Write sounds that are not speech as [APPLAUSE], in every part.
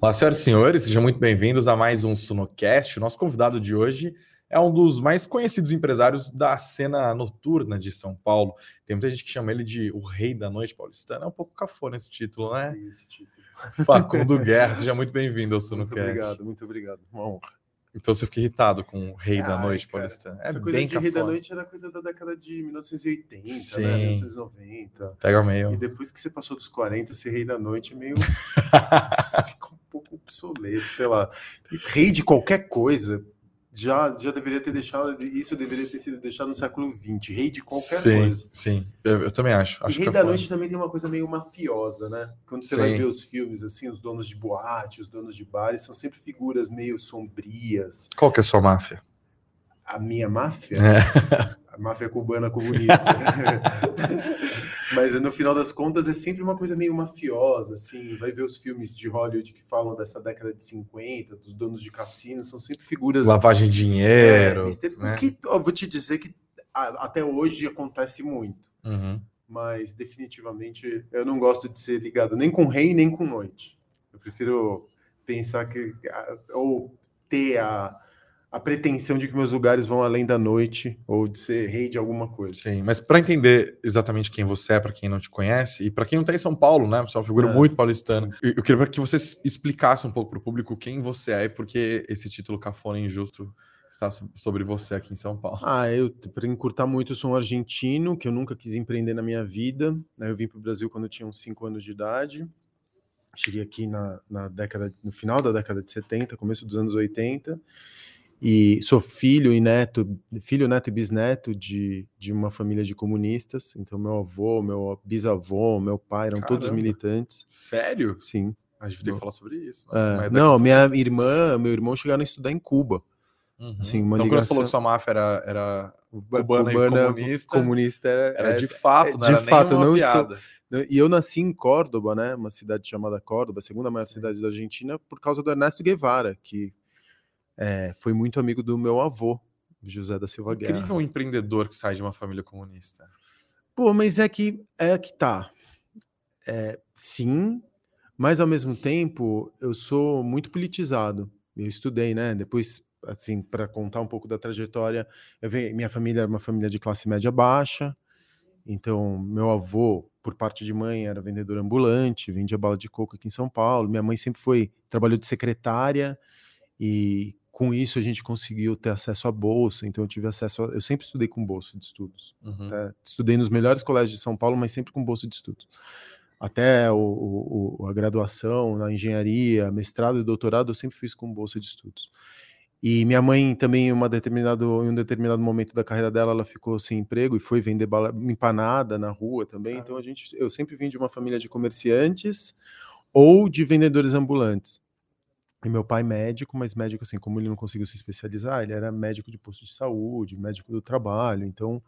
Olá, senhoras e senhores, sejam muito bem-vindos a mais um Sunocast. O nosso convidado de hoje é um dos mais conhecidos empresários da cena noturna de São Paulo. Tem muita gente que chama ele de o rei da noite paulistana. É um pouco cafona esse título, né? Esse título. Facundo Guerra, seja muito bem-vindo ao Sunocast. Muito obrigado, muito obrigado. Uma honra. Então você fica irritado com o rei da Ai, noite cara, paulistana. É Essa coisa bem de rei da cafona. noite era coisa da década de 1980, Sim. né? 1990. Pega meio. E depois que você passou dos 40, ser rei da noite é meio. [LAUGHS] Fica um pouco obsoleto, sei lá. E rei de qualquer coisa já, já deveria ter deixado. Isso deveria ter sido deixado no século XX. Rei de qualquer sim, coisa. sim. Eu, eu também acho. E acho Rei da cafona. Noite também tem uma coisa meio mafiosa, né? Quando você vai Sim. ver os filmes, assim, os donos de boate, os donos de bares, são sempre figuras meio sombrias. Qual que é a sua máfia? A minha máfia? É. [LAUGHS] Máfia cubana comunista. [LAUGHS] Mas no final das contas é sempre uma coisa meio mafiosa, assim. Vai ver os filmes de Hollywood que falam dessa década de 50, dos donos de cassino, são sempre figuras. Lavagem de É, dinheiro. teve- né? o que, ó, vou te dizer que a- até hoje acontece muito. Uhum. Mas definitivamente eu não gosto de ser ligado nem com rei nem com noite. Eu prefiro pensar que. ou ter a, a pretensão de que meus lugares vão além da noite ou de ser rei de alguma coisa. Sim, mas para entender exatamente quem você é, para quem não te conhece, e para quem não está em São Paulo, né? Você é uma figura É, muito paulistana. Eu eu queria que você explicasse um pouco para o público quem você é e por que esse título cafona injusto está so- sobre você aqui em São Paulo. Ah, eu, para encurtar muito, eu sou um argentino que eu nunca quis empreender na minha vida. né? Eu vim para o Brasil quando eu tinha uns 5 anos de idade. Cheguei aqui na, na década, no final da década de 70, começo dos anos 80. E sou filho e neto, filho, neto e bisneto de, de uma família de comunistas. Então, meu avô, meu bisavô, meu pai eram todos Caramba. militantes. Sério? Sim. A gente tem que falar sobre isso. É, Mas daqui- não, minha irmã, meu irmão chegaram a estudar em Cuba. Uhum. assim, uma então, quando você falou ligação- que sua máfia era, era cubana, e comunista, comunista era, era é- de fato, não de era fato, não estou- piada. Né, E eu nasci em Córdoba, né? Uma cidade chamada Córdoba, a segunda maior Sim. cidade da Argentina, por causa do Ernesto Guevara, que é, foi muito amigo do meu avô, José da Silva Guerra. Incrível um empreendedor que sai de uma família comunista. Pô, mas é que é que tá. É, sim, mas ao mesmo tempo eu sou muito politizado. Eu estudei, né? Depois, assim, para contar um pouco da trajetória, eu venho, minha família era uma família de classe média baixa. Então, meu avô, por parte de mãe, era vendedor ambulante, vendia bala de coco aqui em São Paulo. Minha mãe sempre foi, trabalhou de secretária e com isso a gente conseguiu ter acesso à bolsa. Então, eu tive acesso, a, eu sempre estudei com bolsa de estudos. Uhum. tá? Estudei nos melhores colégios de São Paulo, mas sempre com bolsa de estudos. Até o, o- a graduação na engenharia, mestrado e doutorado, eu sempre fiz com bolsa de estudos. E minha mãe também, em, uma determinado, em um determinado momento da carreira dela, ela ficou sem emprego e foi vender bala, empanada na rua também. Então a gente, eu sempre vim de uma família de comerciantes ou de vendedores ambulantes. E meu pai médico, mas médico assim, como ele não conseguiu se especializar, ele era médico de posto de saúde, médico do trabalho, então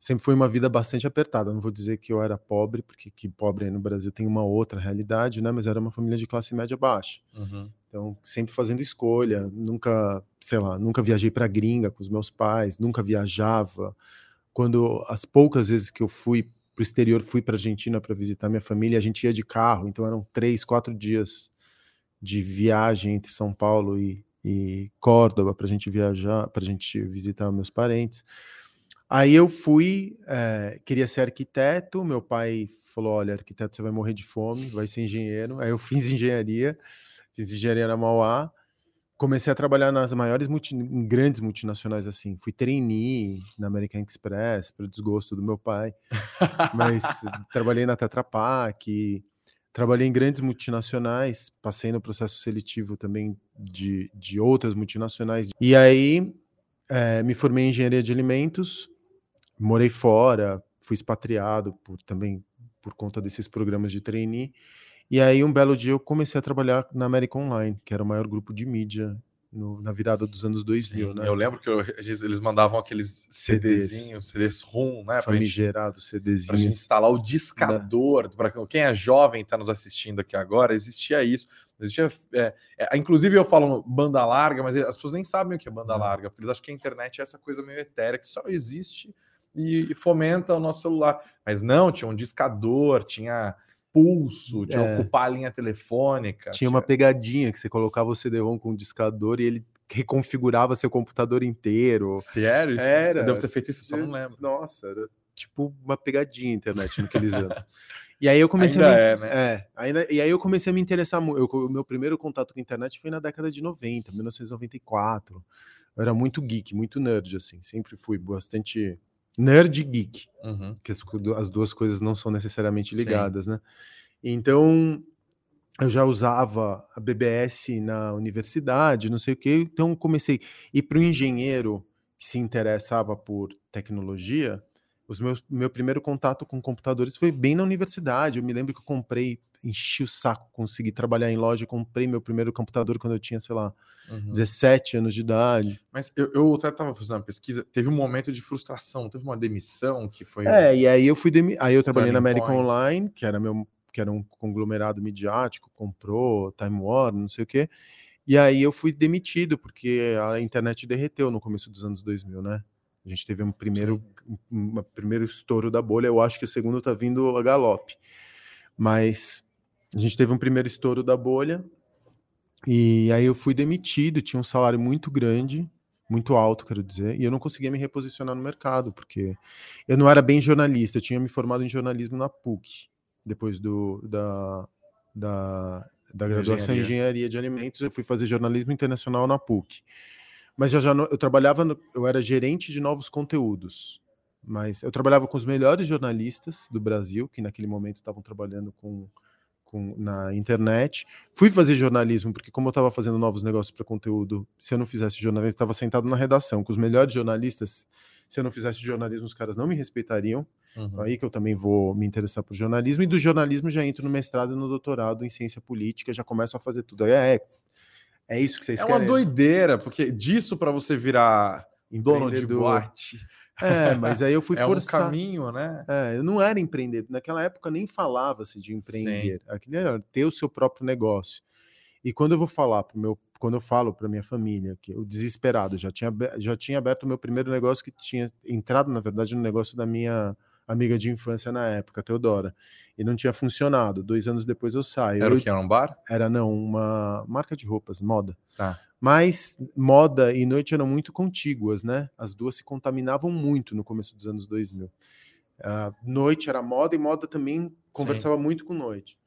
sempre foi uma vida bastante apertada. Não vou dizer que eu era pobre, porque que pobre aí no Brasil tem uma outra realidade, né? Mas era uma família de classe média baixa. Uhum. Então, sempre fazendo escolha, nunca, sei lá, nunca viajei para gringa com os meus pais, nunca viajava. Quando as poucas vezes que eu fui para o exterior, fui para Argentina para visitar minha família, a gente ia de carro, então eram três, quatro dias de viagem entre São Paulo e, e Córdoba para a gente viajar, para a gente visitar meus parentes. Aí eu fui, eh, queria ser arquiteto, meu pai falou, olha, arquiteto você vai morrer de fome, vai ser engenheiro. Aí eu [LAUGHS] fiz engenharia, fiz engenharia na Mauá, comecei a trabalhar nas maiores, multi, em grandes multinacionais assim. Fui trainee na American Express, para desgosto do meu pai, mas trabalhei na Tetra Pak, trabalhei em grandes multinacionais, passei no processo seletivo também de, de outras multinacionais. E aí eh, me formei em engenharia de alimentos, morei fora, fui expatriado por, também por conta desses programas de trainee. E aí, um belo dia, eu comecei a trabalhar na América Online, que era o maior grupo de mídia no- na virada dos anos 2000, Sim, né? Eu lembro que eu- eles mandavam aqueles CDzinhos, CDs ROM, né? Pra Famigerado, pra gente instalar o discador. Para quem é jovem está nos assistindo aqui agora, existia isso. Existia, é, é, inclusive, eu falo banda larga, mas as pessoas nem sabem o que é banda Não. larga, porque eles acham que a internet é essa coisa meio etérea que só existe e, e fomenta o nosso celular. Mas não, tinha um discador, tinha pulso, de É. ocupar a linha telefônica. Tinha uma pegadinha que você colocava o CD-ROM com um discador e ele reconfigurava seu computador inteiro. Sério? Isso- Era. Eu devo ter feito isso, só não lembro. Nossa, era tipo uma pegadinha a internet naqueles anos. E aí eu [LAUGHS] comecei Ainda a me... é, né? É, ainda, e aí eu comecei a me interessar muito. O meu primeiro contato com a internet foi na década de 90, 1994. Eu era muito geek, muito nerd, assim. Sempre fui bastante nerd geek, Uhum. que as, as duas coisas não são necessariamente Sim. ligadas, né? Então, eu já usava a BBS na universidade, não sei o quê. Então, comecei. E para o engenheiro que se interessava por tecnologia, os meus, meu primeiro contato com computadores foi bem na universidade. Eu me lembro que eu comprei, enchi o saco, consegui trabalhar em loja, comprei meu primeiro computador quando eu tinha, sei lá, Uhum. 17 anos de idade. Mas eu, eu até estava fazendo uma pesquisa, teve um momento de frustração, teve uma demissão que foi. É, e aí eu fui demi... aí eu trabalhei na American point. Online, que era meu que era um conglomerado midiático, comprou Time Warner, não sei o quê. E aí eu fui demitido porque a internet derreteu no começo dos anos 2000, né? A gente teve um primeiro um, um primeiro estouro da bolha, eu acho que o segundo tá vindo a galope. Mas a gente teve um primeiro estouro da bolha e aí eu fui demitido, tinha um salário muito grande, muito alto, quero dizer, e eu não conseguia me reposicionar no mercado, porque eu não era bem jornalista, eu tinha me formado em jornalismo na PUC, depois do, da, da, da graduação em engenharia de alimentos, eu fui fazer jornalismo internacional na PUC. Mas já, já eu trabalhava, no- eu era gerente de novos conteúdos, mas eu trabalhava com os melhores jornalistas do Brasil, que naquele momento estavam trabalhando com, com na internet. Fui fazer jornalismo, porque como eu estava fazendo novos negócios para conteúdo, se eu não fizesse jornalismo, eu estava sentado na redação com os melhores jornalistas. Se eu não fizesse jornalismo, os caras não me respeitariam. Uhum. Aí que eu também vou me interessar por jornalismo. E do jornalismo já entro no mestrado e no doutorado em ciência política, já começo a fazer tudo. É, é, é isso que vocês É querem? uma doideira, porque disso para você virar dono de boate É, mas aí eu fui [LAUGHS] é um forçar. caminho, né? É, eu não era empreendedor. Naquela época nem falava-se de empreender. Aquilo era ter o seu próprio negócio. E quando eu vou falar pro meu, quando eu falo para minha família que o desesperado já tinha já tinha aberto o meu primeiro negócio que tinha entrado na verdade no negócio da minha amiga de infância na época, Teodora, e não tinha funcionado. Dois anos depois eu saio. Era eu, o que? Era um bar? era não uma marca de roupas, moda. Tá. Mas moda e noite eram muito contíguas, né? As duas se contaminavam muito no começo dos anos 2000. Ah, noite era moda e moda também conversava muito com noite.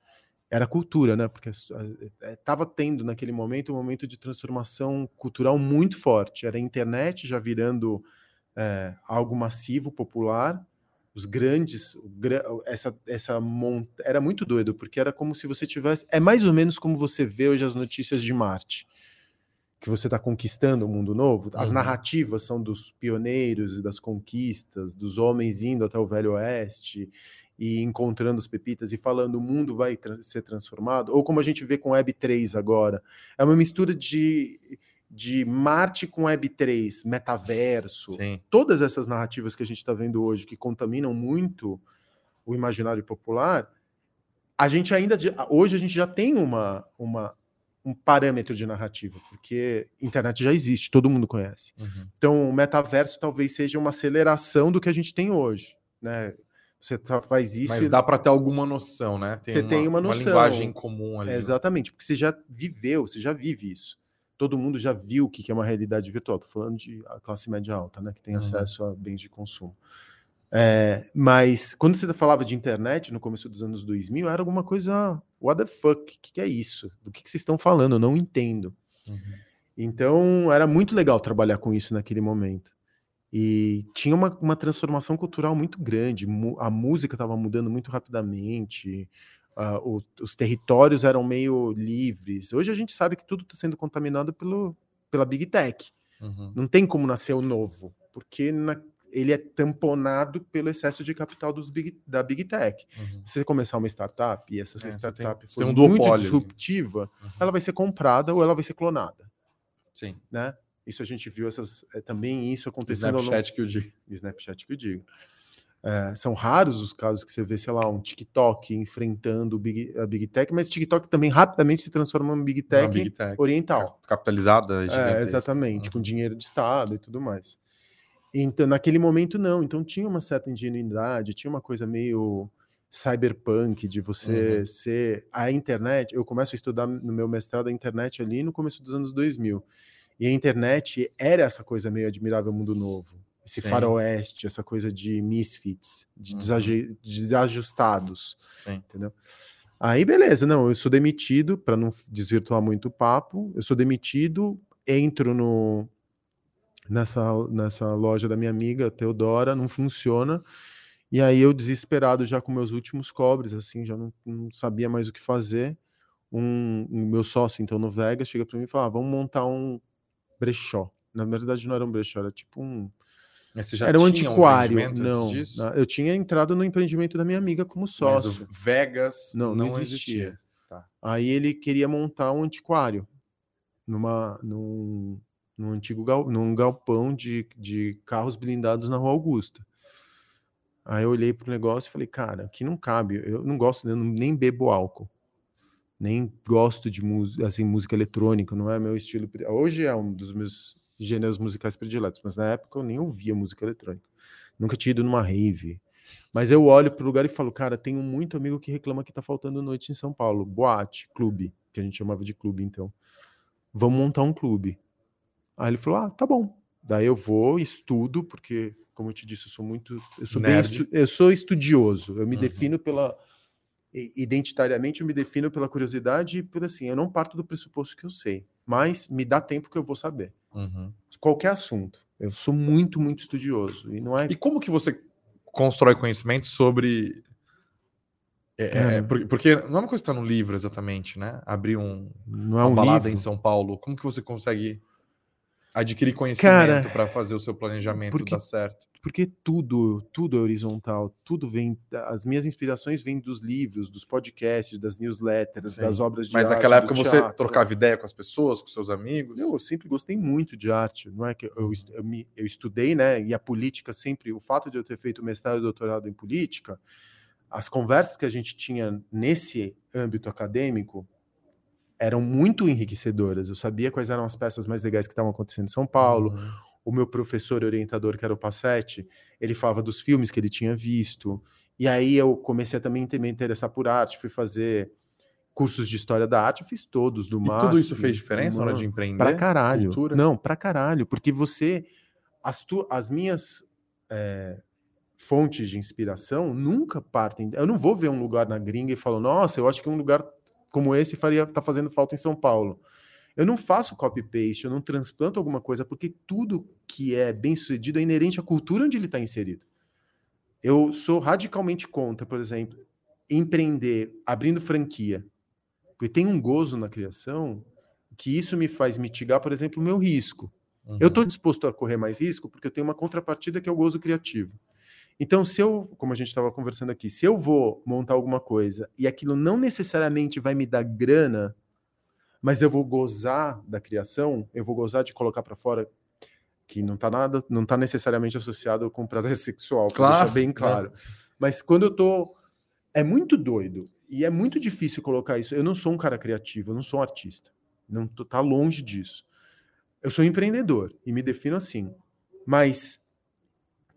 Era cultura, né? Porque estava tendo naquele momento um momento de transformação cultural muito forte. Era a internet já virando eh, algo massivo, popular. Os grandes, essa, essa monta... era muito doido, porque era como se você tivesse. É mais ou menos como você vê hoje as notícias de Marte que você está conquistando o mundo novo, as Uhum. narrativas são dos pioneiros e das conquistas, dos homens indo até o Velho Oeste e encontrando as pepitas e falando o mundo vai tra- ser transformado, ou como a gente vê com Web3 agora, é uma mistura de, de Marte com Web3, metaverso, Sim. todas essas narrativas que a gente está vendo hoje, que contaminam muito o imaginário popular, a gente ainda, hoje a gente já tem uma, uma, um parâmetro de narrativa, porque internet já existe, todo mundo conhece. Uhum. Então, o metaverso talvez seja uma aceleração do que a gente tem hoje, né? Você tá- faz isso Mas dá para ter alguma noção, né? Você tem uma noção. linguagem comum ali. É, exatamente, porque você já viveu, você já vive isso. Todo mundo já viu o que é uma realidade virtual. Tô falando de a classe média alta, né? Que tem Uhum. acesso a bens de consumo. É, mas quando você falava de internet no começo dos anos 2000, era alguma coisa. What the fuck? O que, que é isso? Do que, que vocês estão falando? Eu não entendo. Uhum. Então era muito legal trabalhar com isso naquele momento. E tinha uma, uma transformação cultural muito grande. A música estava mudando muito rapidamente. Ah, o- os territórios eram meio livres. Hoje a gente sabe que tudo está sendo contaminado pelo, pela Big Tech. Uhum. Não tem como nascer o novo, porque na- ele é tamponado pelo excesso de capital dos big- da Big Tech. Uhum. Se você começar uma startup e essa É, tem- startup você for tem um muito disruptiva, Uhum. ela vai ser comprada ou ela vai ser clonada Sim. né? Isso a gente viu essas, é, também isso acontecendo Snapchat que eu digo. Snapchat que eu digo. É, são raros os casos que você vê, sei lá, um TikTok enfrentando Big, a Big Tech, mas TikTok também rapidamente se transforma em Big Tech Big Tech. oriental. Capitalizada, É, exatamente, com dinheiro de Estado e tudo mais. Então, naquele momento, não. Então, tinha uma certa ingenuidade, tinha uma coisa meio cyberpunk, de você uhum. ser a internet. Eu começo a estudar no meu mestrado a internet ali no começo dos anos 2000. E a internet era essa coisa meio admirável mundo novo. Esse Sim. faroeste, essa coisa de misfits, de uhum. desajustados. Sim. Entendeu? Aí, beleza, não, eu sou demitido, para não desvirtuar muito o papo, eu sou demitido, entro no, nessa, nessa loja da minha amiga, Teodora, não funciona. E aí eu desesperado já com meus últimos cobres, assim, já não, não sabia mais o que fazer. Um, um meu sócio, então, no Vegas, chega para mim e fala: ah, vamos montar um brechó. Na verdade, não era um brechó, era tipo um. Era um antiquário. Um não, não, eu tinha entrado no empreendimento da minha amiga como sócio. Mas o Vegas não, não, não existia. existia. Tá. Aí ele queria montar um antiquário numa, num, num antigo gal, num galpão de, de carros blindados na Rua Augusta. Aí eu olhei pro negócio e falei, cara, aqui não cabe. Eu não gosto, eu nem bebo álcool. Nem gosto de música, assim, música eletrônica, não é meu estilo. Hoje é um dos meus gêneros musicais prediletos, mas na época eu nem ouvia música eletrônica. Nunca tinha ido numa rave. Mas eu olho pro lugar e falo, cara, tenho muito amigo que reclama que tá faltando noite em São Paulo. Boate, clube, que a gente chamava de clube, então. Vamos montar um clube. Aí ele falou, ah, tá bom. Daí eu vou, estudo, porque como eu te disse, eu sou muito, eu sou bem, estu, eu sou estudioso. Eu me uhum. defino pela identitariamente, eu me defino pela curiosidade e por assim, eu não parto do pressuposto que eu sei, mas me dá tempo que eu vou saber. Uhum. Qualquer assunto. Eu sou muito, muito estudioso e não é. E como que você constrói conhecimento sobre é, é, porque não é uma coisa que está no livro exatamente, né? Abrir um, não é um uma balada livro. em São Paulo. Como que você consegue adquirir conhecimento para fazer o seu planejamento porque, dar certo. Porque tudo, tudo é horizontal, tudo vem, as minhas inspirações vêm dos livros, dos podcasts, das newsletters, Sim. das obras de Mas arte. Mas naquela época teatro. você trocava ideia com as pessoas, com seus amigos? Eu, eu sempre gostei muito de arte, não é que eu, eu, me, eu estudei, né, e a política sempre, o fato de eu ter feito mestrado e doutorado em política, as conversas que a gente tinha nesse âmbito acadêmico eram muito enriquecedoras. Eu sabia quais eram as peças mais legais que estavam acontecendo em São Paulo. Uhum. O meu professor orientador, que era o Passetti, ele falava dos filmes que ele tinha visto. E aí eu comecei a também me interessar por arte, fui fazer cursos de história da arte, eu fiz todos do. E tudo isso fez diferença na hora de empreender? Pra caralho. Cultura? Não, pra caralho, porque você as, tu, as minhas é, fontes de inspiração nunca partem. Eu não vou ver um lugar na gringa e falo, nossa, eu acho que um lugar como esse faria tá fazendo falta em São Paulo. Eu não faço copy-paste, eu não transplanto alguma coisa, porque tudo que é bem sucedido é inerente à cultura onde ele está inserido. Eu sou radicalmente contra, por exemplo, empreender abrindo franquia, porque tem um gozo na criação que isso me faz mitigar, por exemplo, o meu risco. Uhum. Eu estou disposto a correr mais risco porque eu tenho uma contrapartida que é o gozo criativo. Então, se eu, como a gente estava conversando aqui, se eu vou montar alguma coisa e aquilo não necessariamente vai me dar grana, mas eu vou gozar da criação, eu vou gozar de colocar para fora que não está nada, não tá necessariamente associado com prazer [LAUGHS] sexual, claro, deixar bem claro. Né? Mas quando eu tô é muito doido e é muito difícil colocar isso. Eu não sou um cara criativo, eu não sou um artista. Não tô, tá longe disso. Eu sou um empreendedor e me defino assim. Mas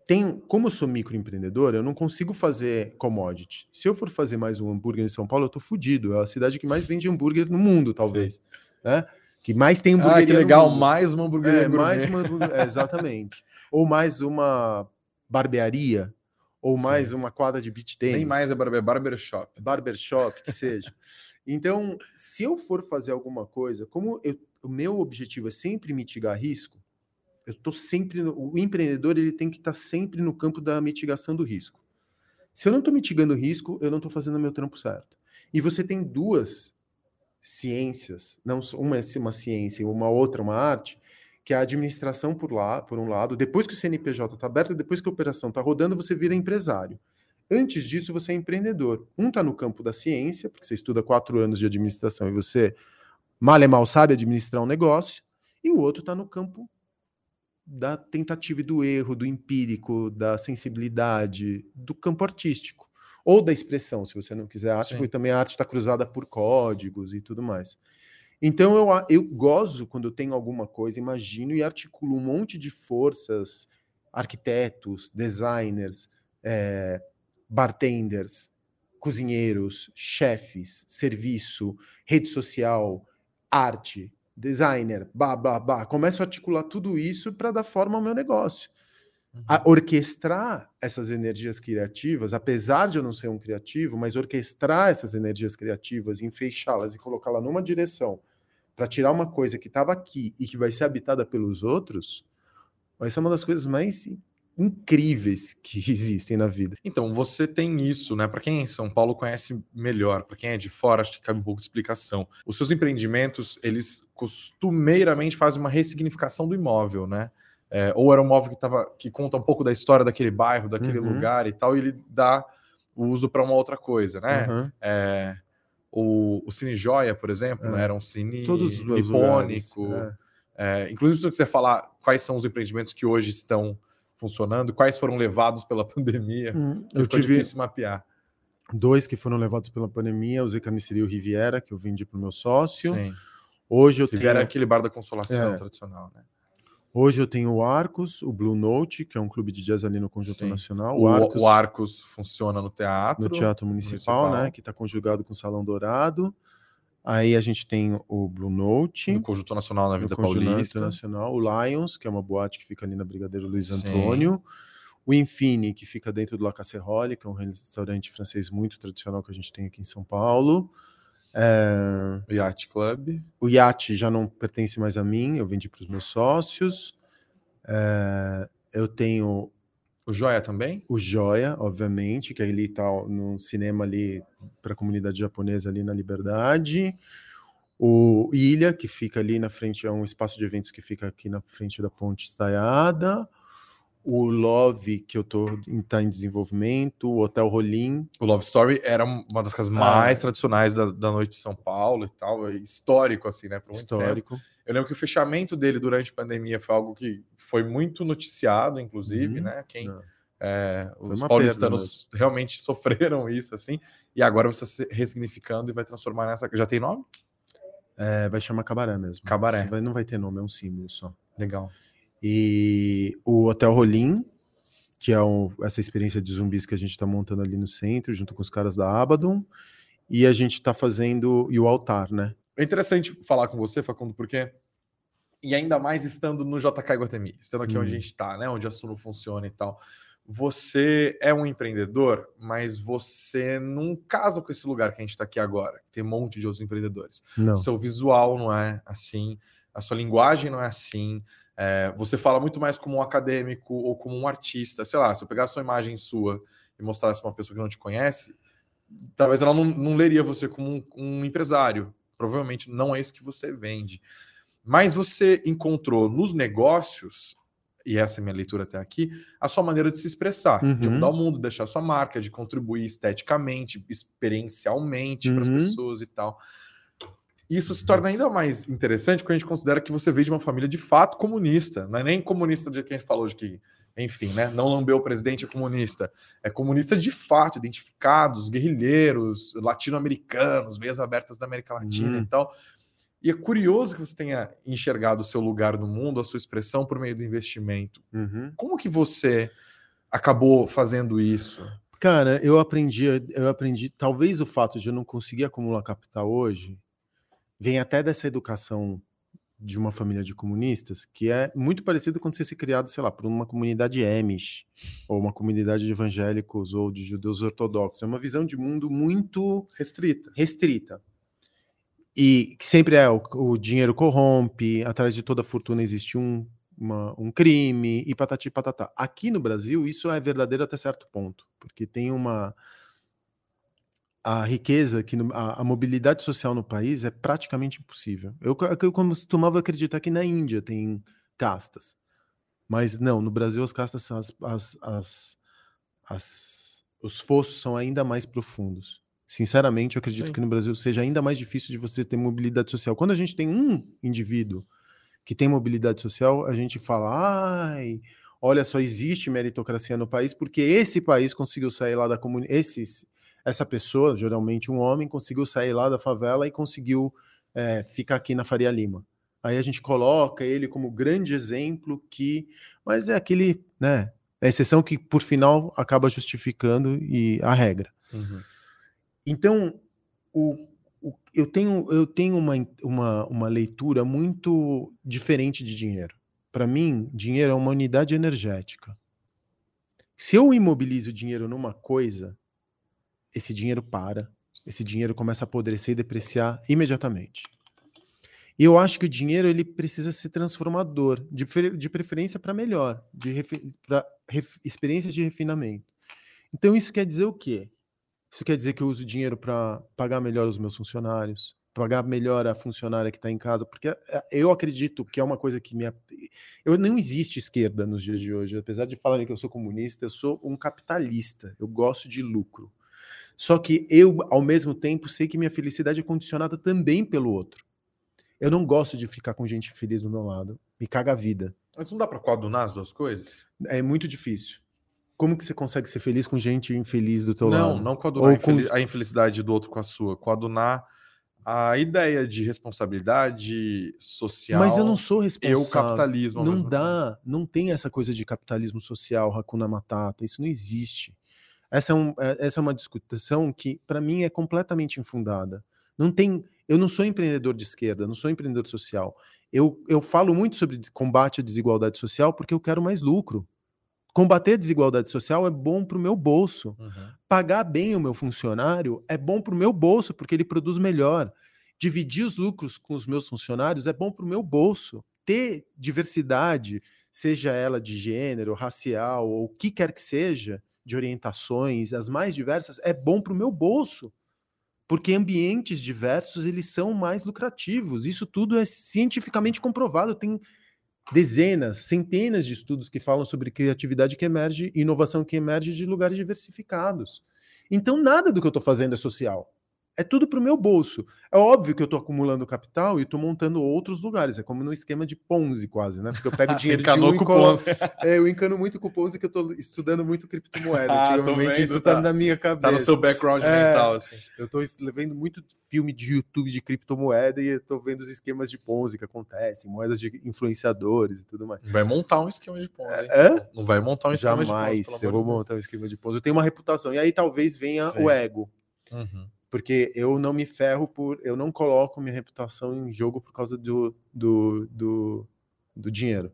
tem, como eu sou microempreendedor, eu não consigo fazer commodity. Se eu for fazer mais um hambúrguer em São Paulo, eu tô fudido. É a cidade que mais [LAUGHS] vende hambúrguer no mundo, talvez. Né? Que mais tem hambúrguer. Ah, que legal, mais uma hamburgueria. É, mais uma é, exatamente. [LAUGHS] ou mais uma barbearia, ou Sim. mais uma quadra de beach tennis. Nem mais é barber, barbershop. Barbershop, que [LAUGHS] seja. Então, se eu for fazer alguma coisa, como eu, o meu objetivo é sempre mitigar risco, eu estou sempre. No, o empreendedor ele tem que estar tá sempre no campo da mitigação do risco. Se eu não estou mitigando o risco, eu não estou fazendo o meu trampo certo. E você tem duas ciências, não uma é uma ciência e uma outra uma arte, que é a administração por lá, por um lado, depois que o CNPJ está aberto, depois que a operação está rodando, você vira empresário. Antes disso, você é empreendedor. Um está no campo da ciência, porque você estuda quatro anos de administração e você mal e mal sabe administrar um negócio, e o outro está no campo da tentativa e do erro, do empírico, da sensibilidade, do campo artístico. Ou da expressão, se você não quiser arte, Sim. porque também a arte está cruzada por códigos e tudo mais. Então eu, eu gozo quando eu tenho alguma coisa, imagino e articulo um monte de forças, arquitetos, designers, é, bartenders, cozinheiros, chefes, serviço, rede social, arte, designer, bah, bah, bah. Começo a articular tudo isso para dar forma ao meu negócio. A Uhum. orquestrar essas energias criativas, apesar de eu não ser um criativo, mas orquestrar essas energias criativas, enfeixá-las e colocá-las numa direção para tirar uma coisa que estava aqui e que vai ser habitada pelos outros, vai ser uma das coisas mais incríveis que [LAUGHS] existem na vida. Então, você tem isso, né? Para quem é em São Paulo conhece melhor, para quem é de fora, acho que cabe um pouco de explicação. Os seus empreendimentos, eles costumeiramente fazem uma ressignificação do imóvel, né? É, ou era um imóvel que, tava, que conta um pouco da história daquele bairro, daquele Uhum. lugar e tal, e ele dá o uso para uma outra coisa, né? Aham. É, o, o Cine Joia, por exemplo, É. né? era um cine meus lugares, é. É, inclusive, se você falar quais são os empreendimentos que hoje estão funcionando, quais foram levados pela [LAUGHS] pandemia, Hum, Eu ficou tive difícil mapear. dois que foram levados pela pandemia, o Zé e o Riviera, que eu vendi para o meu sócio. Sim. Hoje eu Tiveram tenho aquele bar da consolação É. tradicional, né? Hoje eu tenho o Arcos, o Blue Note, que é um clube de jazz ali no Conjunto Sim. Nacional. O, Arcos... o Arcos funciona no teatro. no Teatro Municipal, Municipal. né? Que está conjugado com o Salão Dourado. Aí a gente tem o Blue Note, No Conjunto Nacional na Vida Paulista. Nacional, o Lions, que é uma boate que fica ali na Brigadeiro Luiz Sim. Antônio. O Infini, que fica dentro do La Casserole, que é um restaurante francês muito tradicional que a gente tem aqui em São Paulo. É, O Yacht Club. O iate já não pertence mais a mim, eu vendi para os meus sócios. É, eu tenho O Joia também? o Joia, obviamente, que ele está no cinema ali para a comunidade japonesa ali na Liberdade. O Ilha, que fica ali na frente, é um espaço de eventos que fica aqui na frente da Ponte Estaiada. O Love, que eu estou em, tá em desenvolvimento. O Hotel Rolim. O Love Story era uma das casas Ah. mais tradicionais da, da noite de São Paulo e tal. é Histórico, assim, né? Por muito tempo. Eu lembro que o fechamento dele durante a pandemia foi algo que foi muito noticiado, inclusive, Uhum. né? Quem, é, Foi os paulistanos realmente [LAUGHS] sofreram isso, assim. E agora você está se ressignificando e vai transformar nessa. Já tem nome? É, vai chamar Cabaré mesmo. Cabaré. Vai- não vai ter nome, é um símbolo só. Legal. E o Hotel Rolim, que é essa experiência de zumbis que a gente está montando ali no centro, junto com os caras da Abaddon. E a gente está fazendo. E o altar, né? É interessante falar com você, Facundo, porque. E ainda mais estando no JK Iguatemi, estando aqui onde a Hum. gente está, né? Onde a Suno funciona e tal. Você é um empreendedor, mas você não casa com esse lugar que a gente está aqui agora, que tem um monte de outros empreendedores. Não. Seu visual não é assim, a sua linguagem não é assim. é, você fala muito mais como um acadêmico ou como um artista. Sei lá, se eu pegasse uma imagem sua e mostrasse uma pessoa que não te conhece, talvez ela não, não leria você como um, um empresário. Provavelmente não é isso que você vende. Mas você encontrou nos negócios, e essa é a minha leitura até aqui, a sua maneira de se expressar, de Uhum. mudar o mundo, deixar sua marca, de contribuir esteticamente, experiencialmente para as Uhum. pessoas e tal. Isso se torna ainda mais interessante quando a gente considera que você veio de uma família de fato comunista. Não é nem comunista do jeito que a gente falou, de que, enfim, né? Não lambeu o presidente é comunista. É comunista de fato, identificados, guerrilheiros, latino-americanos, veias abertas da América Latina Hum. e tal. E é curioso que você tenha enxergado o seu lugar no mundo, a sua expressão por meio do investimento. Uhum. Como que você acabou fazendo isso? Cara, eu aprendi, eu aprendi. Talvez o fato de eu não conseguir acumular capital hoje vem até dessa educação de uma família de comunistas, que é muito parecido com você ser criado, sei lá, por uma comunidade Amish, ou uma comunidade de evangélicos ou de judeus ortodoxos. É uma visão de mundo muito Restrita. restrita. E que sempre é o, o dinheiro corrompe, atrás de toda fortuna existe um, uma- um crime e patati patatá. Aqui no Brasil, isso é verdadeiro até certo ponto, porque tem uma. A riqueza, que no- a, a mobilidade social no país é praticamente impossível. Eu, eu costumava acreditar que na Índia tem castas, mas não, no Brasil as castas são as, as, as, as- os fossos são ainda mais profundos. Sinceramente, eu acredito Sim. que no Brasil seja ainda mais difícil de você ter mobilidade social. Quando a gente tem um indivíduo que tem mobilidade social, a gente fala, ai, olha só, existe meritocracia no país porque esse país conseguiu sair lá da comunidade, esses essa pessoa, geralmente um homem, conseguiu sair lá da favela e conseguiu é, ficar aqui na Faria Lima. Aí a gente coloca ele como grande exemplo que, mas é aquele, né, é a exceção que por final acaba justificando e a regra. Uhum. Então, o, o, eu tenho, eu tenho uma, uma, uma leitura muito diferente de dinheiro. Para mim, dinheiro é uma unidade energética. Se eu imobilizo dinheiro numa coisa, esse dinheiro para, esse dinheiro começa a apodrecer e depreciar imediatamente. E eu acho que o dinheiro ele precisa ser transformador, de, de preferência para melhor, de para experiências de refinamento. Então isso quer dizer o quê? Isso quer dizer que eu uso dinheiro para pagar melhor os meus funcionários, pagar melhor a funcionária que está em casa, porque eh, eu acredito que é uma coisa que me. Eu não existe esquerda nos dias de hoje, apesar de falarem que eu sou comunista, eu sou um capitalista, eu gosto de lucro. Só que eu, ao mesmo tempo, sei que minha felicidade é condicionada também pelo outro. Eu não gosto de ficar com gente feliz do meu lado, me caga a vida. Mas não dá para coadunar as duas coisas? É muito difícil. Como que você consegue ser feliz com gente infeliz do teu não, lado? Não, não coadunar com... a infelicidade do outro com a sua. Coadunar a ideia de responsabilidade social. Mas eu não sou responsável. Eu capitalismo. Não dá, tempo. não tem essa coisa de capitalismo social, Hakuna Matata, isso não existe. Essa é, um, é, essa é uma discussão que, para mim, é completamente infundada. Não tem. Eu não sou empreendedor de esquerda, não sou empreendedor social. Eu, eu falo muito sobre combate à desigualdade social porque eu quero mais lucro. Combater a desigualdade social é bom para o meu bolso. Uhum. Pagar bem o meu funcionário é bom para o meu bolso, porque ele produz melhor. Dividir os lucros com os meus funcionários é bom para o meu bolso. Ter diversidade, seja ela de gênero, racial ou o que quer que seja, de orientações, as mais diversas, é bom para o meu bolso. Porque ambientes diversos, eles são mais lucrativos. Isso tudo é cientificamente comprovado. Tem dezenas, centenas de estudos que falam sobre criatividade que emerge, inovação que emerge de lugares diversificados. Então, nada do que eu estou fazendo é social. É tudo para o meu bolso. É óbvio que eu estou acumulando capital e estou montando outros lugares. É como no esquema de Ponzi, quase, né? Porque eu pego [LAUGHS] dinheiro de um e colo... [LAUGHS] é, Eu encano muito com o Ponzi, que eu estou estudando muito criptomoeda. [LAUGHS] Ah, vendo, isso está tá na minha cabeça. Tá no seu background é, mental, assim. Eu estou vendo muito filme de YouTube de criptomoeda e estou vendo os esquemas de Ponzi que acontecem, moedas de influenciadores e tudo mais. Vai montar um esquema de Ponzi. É? Não vai montar um esquema Jamais, de Ponzi. Jamais, eu vou montar um esquema de Ponzi. Eu tenho uma reputação. E aí talvez venha Sim. o ego. Uhum porque eu não me ferro por. Eu não coloco minha reputação em jogo por causa do, do, do, do dinheiro.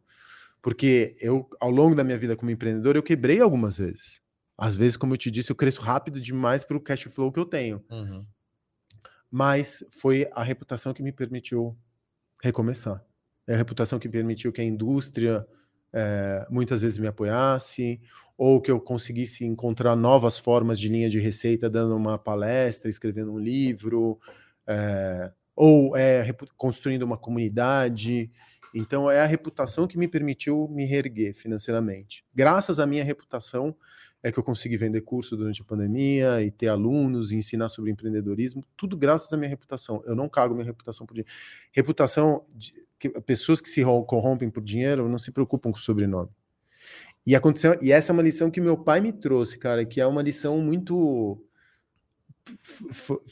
Porque eu, ao longo da minha vida como empreendedor, eu quebrei algumas vezes. Às vezes, como eu te disse, eu cresço rápido demais para o cash flow que eu tenho. Uhum. Mas foi a reputação que me permitiu recomeçar. É a reputação que permitiu que a indústria é, muitas vezes me apoiasse, ou que eu conseguisse encontrar novas formas de linha de receita dando uma palestra, escrevendo um livro, é, ou é, construindo uma comunidade. Então, é a reputação que me permitiu me reerguer financeiramente. Graças à minha reputação, é que eu consegui vender curso durante a pandemia e ter alunos e ensinar sobre empreendedorismo, tudo graças à minha reputação. Eu não cago minha reputação por dinheiro. Reputação, de, que, pessoas que se corrompem por dinheiro não se preocupam com o sobrenome. E aconteceu, e essa é uma lição que meu pai me trouxe, cara, que é uma lição muito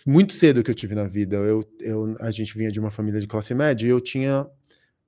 muito cedo que eu tive na vida. Eu, eu, a gente vinha de uma família de classe média e eu tinha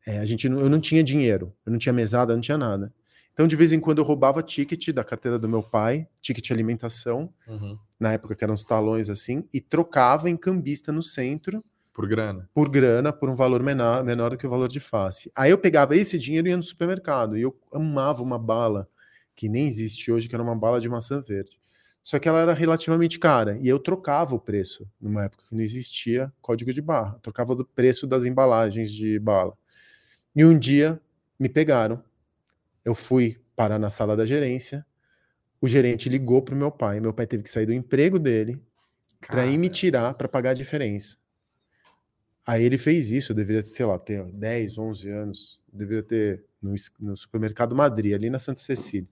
é, a gente eu não tinha dinheiro, eu não tinha mesada, não tinha nada. Então, de vez em quando, eu roubava ticket da carteira do meu pai, ticket de alimentação, uhum. na época que eram os talões assim, e trocava em cambista no centro por grana. Por grana, por um valor menor, menor do que o valor de face. Aí eu pegava esse dinheiro e ia no supermercado. E eu amava uma bala que nem existe hoje, que era uma bala de maçã verde. Só que ela era relativamente cara. E eu trocava o preço, numa época que não existia código de barra. trocava do preço das embalagens de bala. E um dia me pegaram. Eu fui parar na sala da gerência. O gerente ligou para o meu pai. Meu pai teve que sair do emprego dele para ir me tirar para pagar a diferença. Aí ele fez isso, eu deveria, sei lá, ter 10, 11 anos, deveria ter no, no supermercado Madrid, ali na Santa Cecília.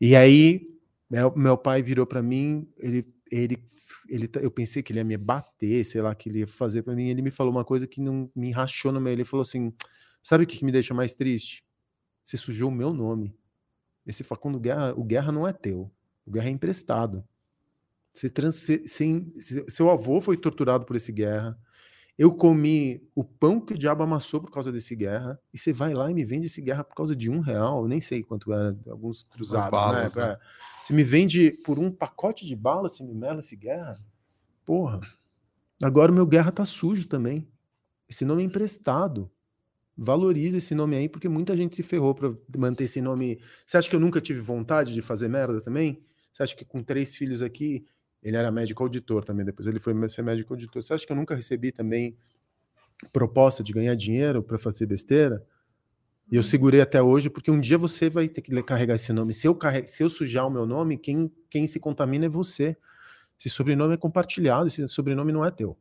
E aí, meu, meu pai virou para mim, ele, ele, ele, eu pensei que ele ia me bater, sei lá, que ele ia fazer para mim, ele me falou uma coisa que não me rachou no meio, ele falou assim, sabe o que, que me deixa mais triste? Você sujou o meu nome. Esse Facundo Guerra, o Guerra não é teu, o Guerra é emprestado. Você trans, você, você, seu avô foi torturado por esse Guerra, eu comi o pão que o diabo amassou por causa desse guerra, e você vai lá e me vende esse guerra por causa de um real, eu nem sei quanto era, alguns cruzados, né? balas, né? né? Você me vende por um pacote de balas, você me mela esse guerra? Porra. Agora o meu guerra tá sujo também. Esse nome é emprestado. Valoriza esse nome aí, porque muita gente se ferrou para manter esse nome. Você acha que eu nunca tive vontade de fazer merda também? Você acha que com três filhos aqui, ele era médico auditor também, depois ele foi ser médico auditor. Você acha que eu nunca recebi também proposta de ganhar dinheiro para fazer besteira? E eu segurei até hoje, porque um dia você vai ter que carregar esse nome. Se eu, carreg... Se eu sujar o meu nome, quem, quem se contamina é você. Esse sobrenome é compartilhado, esse sobrenome não é teu.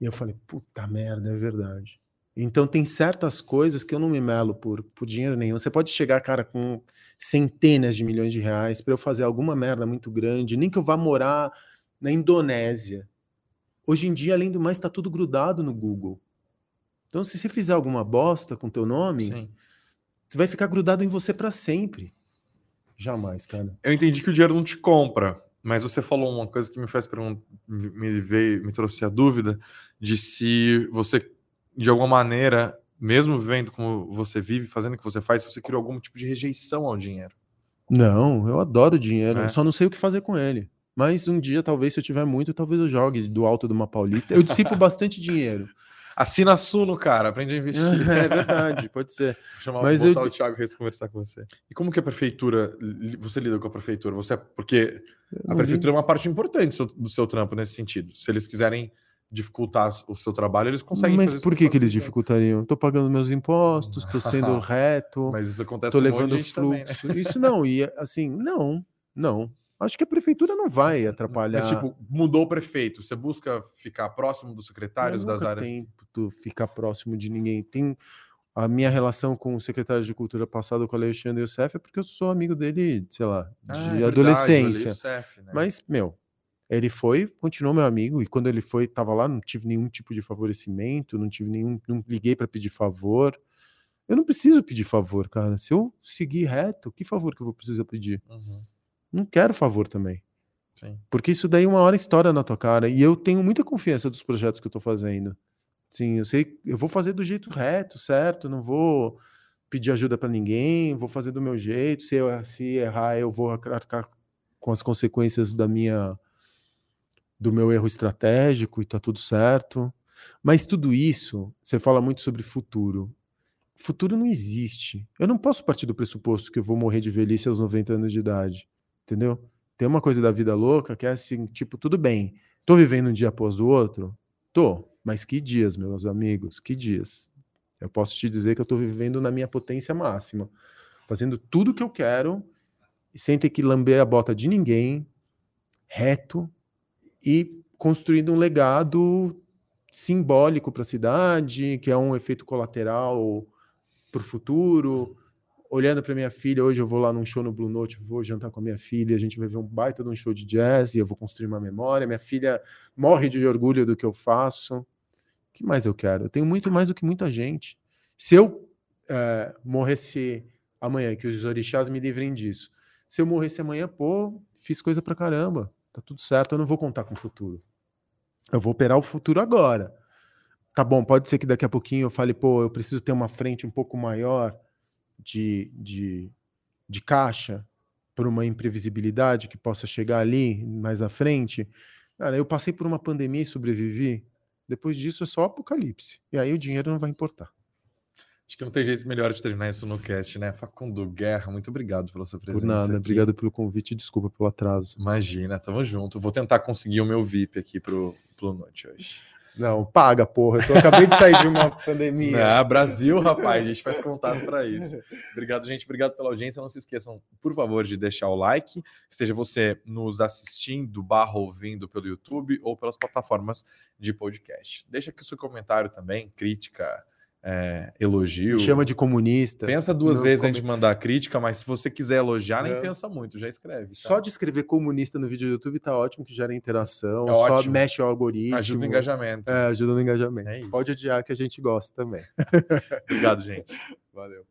E eu falei, puta merda, é verdade. Então tem certas coisas que eu não me melo por, por dinheiro nenhum. Você pode chegar, cara, com centenas de milhões de reais para eu fazer alguma merda muito grande, nem que eu vá morar na Indonésia. Hoje em dia, além do mais, está tudo grudado no Google. Então, se você fizer alguma bosta com teu nome, Sim. você vai ficar grudado em você para sempre. Jamais, cara. Eu entendi que o dinheiro não te compra, mas você falou uma coisa que me faz perguntar, me veio, me trouxe a dúvida de se você, de alguma maneira, mesmo vivendo como você vive, fazendo o que você faz, você criou algum tipo de rejeição ao dinheiro. Não, eu adoro dinheiro, é. só não sei o que fazer com ele. Mas um dia, talvez, se eu tiver muito, talvez eu jogue do alto de uma paulista. Eu dissipo [LAUGHS] bastante dinheiro. Assina a Suno, cara, aprende a investir. [LAUGHS] É verdade, pode ser. [LAUGHS] Vou chamar Mas eu... o Thiago Reis conversar com você. E como que a prefeitura, você lida com a prefeitura? Você, porque a prefeitura é uma parte importante do seu trampo nesse sentido. Se eles quiserem dificultar o seu trabalho, eles conseguem Mas por que, que eles dificultariam? Estou pagando meus impostos, estou sendo [LAUGHS] reto. Mas isso acontece Estou levando um fluxo. Também, né? Isso não, e assim, não, não. Acho que a prefeitura não vai atrapalhar. Mas, tipo, mudou o prefeito. Você busca ficar próximo dos secretários das áreas? Tem ficar próximo de ninguém. Tem a minha relação com o secretário de Cultura passado, com o Alexandre Youssef, é porque eu sou amigo dele, sei lá, ah, de ah, adolescência. Verdade, Youssef, né? Mas, meu, ele foi, continuou meu amigo, e quando ele foi, tava lá, não tive nenhum tipo de favorecimento, não tive nenhum, não liguei para pedir favor. Eu não preciso pedir favor, cara. Se eu seguir reto, que favor que eu vou precisar pedir? Uhum. Não quero favor também. Sim. Porque isso daí uma hora estoura na tua cara. E eu tenho muita confiança dos projetos que eu tô fazendo. Sim, eu sei, eu vou fazer do jeito reto, certo? Não vou pedir ajuda para ninguém, vou fazer do meu jeito. Se eu se errar, eu vou arcar com as consequências da minha do meu erro estratégico e tá tudo certo. Mas tudo isso, você fala muito sobre futuro. Futuro não existe. Eu não posso partir do pressuposto que eu vou morrer de velhice aos 90 anos de idade. Entendeu? Tem uma coisa da vida louca que é assim, tipo, tudo bem. Tô vivendo um dia após o outro? Tô. Mas que dias, meus amigos, que dias. Eu posso te dizer que eu tô vivendo na minha potência máxima, fazendo tudo que eu quero, sem ter que lamber a bota de ninguém, reto e construindo um legado simbólico para a cidade, que é um efeito colateral para o futuro, olhando para minha filha, hoje eu vou lá num show no Blue Note, vou jantar com a minha filha, a gente vai ver um baita de um show de jazz e eu vou construir uma memória. Minha filha morre de orgulho do que eu faço. O que mais eu quero? Eu tenho muito mais do que muita gente. Se eu é, morresse amanhã, que os orixás me livrem disso. Se eu morresse amanhã, pô, fiz coisa pra caramba. Tá tudo certo, eu não vou contar com o futuro. Eu vou operar o futuro agora. Tá bom, pode ser que daqui a pouquinho eu fale, pô, eu preciso ter uma frente um pouco maior de, de, de caixa por uma imprevisibilidade que possa chegar ali mais à frente. Cara, eu passei por uma pandemia e sobrevivi. Depois disso é só apocalipse. E aí o dinheiro não vai importar. Acho que não tem jeito melhor de terminar isso no cast, né? Facundo Guerra, muito obrigado pela sua presença. Por nada, aqui. obrigado pelo convite e desculpa pelo atraso. Imagina, tamo junto. Vou tentar conseguir o meu VIP aqui pro, pro Noite hoje. Não, paga, porra. Eu acabei de sair de uma [LAUGHS] pandemia. É, Brasil, rapaz, a gente faz contato para isso. [LAUGHS] Obrigado, gente. Obrigado pela audiência. Não se esqueçam, por favor, de deixar o like, seja você nos assistindo, barra ouvindo pelo YouTube ou pelas plataformas de podcast. Deixa aqui o seu comentário também, crítica, é, elogio. Me chama de comunista. Pensa duas vezes antes de mandar crítica, mas se você quiser elogiar, nem pensa muito, já escreve. Tá? Só de escrever comunista no vídeo do YouTube tá ótimo, que gera interação, é só ótimo. mexe o algoritmo. Ajuda o engajamento. É, ajuda no engajamento. É Pode odiar que a gente gosta também. [LAUGHS] Obrigado, gente. Valeu.